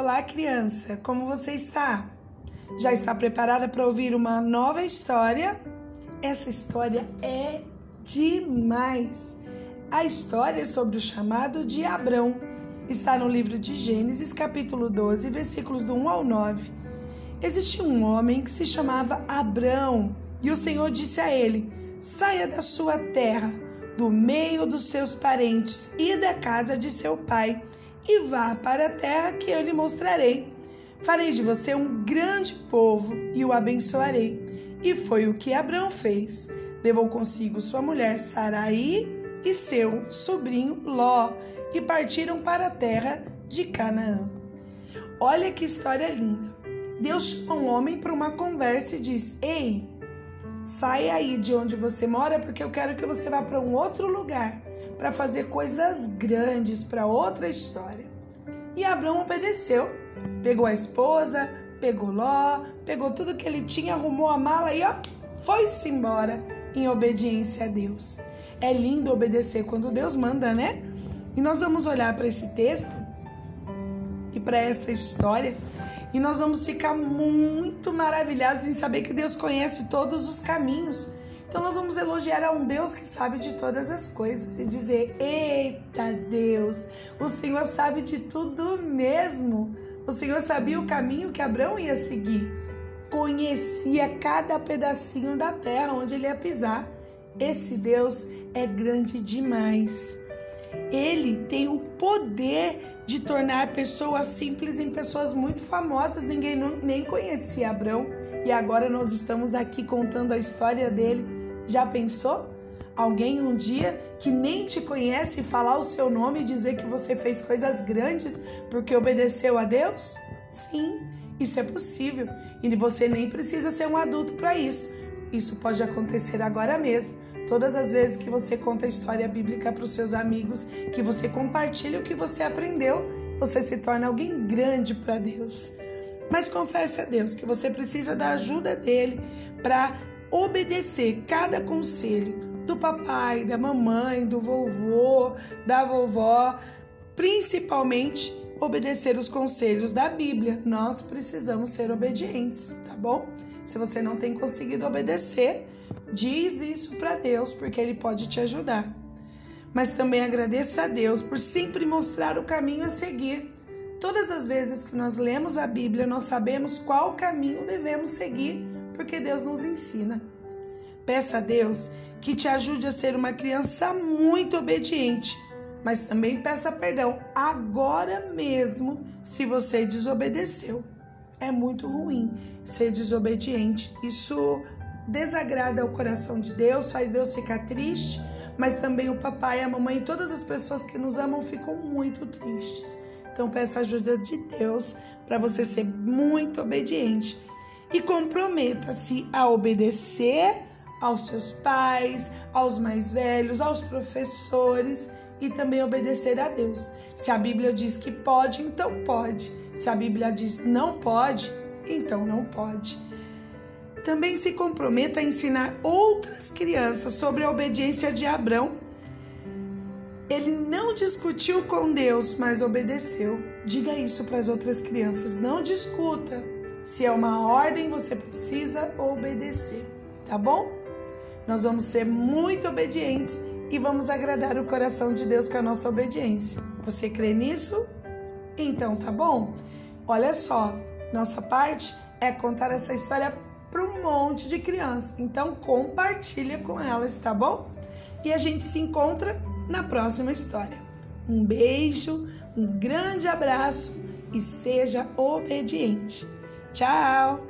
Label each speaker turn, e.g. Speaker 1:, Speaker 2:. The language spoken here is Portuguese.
Speaker 1: Olá, criança, como você está? Já está preparada para ouvir uma nova história? Essa história é demais! A história é sobre o chamado de Abrão. Está no livro de Gênesis, capítulo 12, versículos do 1 ao 9. Existia um homem que se chamava Abrão, e o Senhor disse a ele: Saia da sua terra, do meio dos seus parentes e da casa de seu pai e vá para a terra que eu lhe mostrarei. Farei de você um grande povo e o abençoarei. E foi o que Abraão fez. Levou consigo sua mulher Saraí e seu sobrinho Ló e partiram para a terra de Canaã. Olha que história linda. Deus chama um homem para uma conversa e diz: Ei, sai aí de onde você mora porque eu quero que você vá para um outro lugar para fazer coisas grandes para outra história. E Abraão obedeceu. Pegou a esposa, pegou Ló, pegou tudo que ele tinha, arrumou a mala e ó, foi-se embora em obediência a Deus. É lindo obedecer quando Deus manda, né? E nós vamos olhar para esse texto e para essa história e nós vamos ficar muito maravilhados em saber que Deus conhece todos os caminhos então nós vamos elogiar a um Deus que sabe de todas as coisas e dizer: Eita Deus, o Senhor sabe de tudo mesmo. O Senhor sabia o caminho que Abraão ia seguir, conhecia cada pedacinho da terra onde ele ia pisar. Esse Deus é grande demais. Ele tem o poder de tornar pessoas simples em pessoas muito famosas. Ninguém nem conhecia Abraão e agora nós estamos aqui contando a história dele já pensou? Alguém um dia que nem te conhece falar o seu nome e dizer que você fez coisas grandes porque obedeceu a Deus? Sim, isso é possível e você nem precisa ser um adulto para isso. Isso pode acontecer agora mesmo. Todas as vezes que você conta a história bíblica para os seus amigos, que você compartilha o que você aprendeu, você se torna alguém grande para Deus. Mas confesse a Deus que você precisa da ajuda dele para obedecer cada conselho do papai, da mamãe, do vovô, da vovó, principalmente obedecer os conselhos da Bíblia. Nós precisamos ser obedientes, tá bom? Se você não tem conseguido obedecer, diz isso para Deus, porque Ele pode te ajudar. Mas também agradeça a Deus por sempre mostrar o caminho a seguir. Todas as vezes que nós lemos a Bíblia, nós sabemos qual caminho devemos seguir porque Deus nos ensina. Peça a Deus que te ajude a ser uma criança muito obediente, mas também peça perdão agora mesmo se você desobedeceu. É muito ruim ser desobediente. Isso desagrada o coração de Deus, faz Deus ficar triste, mas também o papai, a mamãe todas as pessoas que nos amam ficam muito tristes. Então peça a ajuda de Deus para você ser muito obediente e comprometa-se a obedecer aos seus pais, aos mais velhos, aos professores e também obedecer a Deus. Se a Bíblia diz que pode, então pode. Se a Bíblia diz não pode, então não pode. Também se comprometa a ensinar outras crianças sobre a obediência de Abraão. Ele não discutiu com Deus, mas obedeceu. Diga isso para as outras crianças. Não discuta, se é uma ordem, você precisa obedecer, tá bom? Nós vamos ser muito obedientes e vamos agradar o coração de Deus com a nossa obediência. Você crê nisso? Então, tá bom? Olha só, nossa parte é contar essa história para um monte de crianças. Então, compartilha com elas, tá bom? E a gente se encontra na próxima história. Um beijo, um grande abraço e seja obediente. Tchau!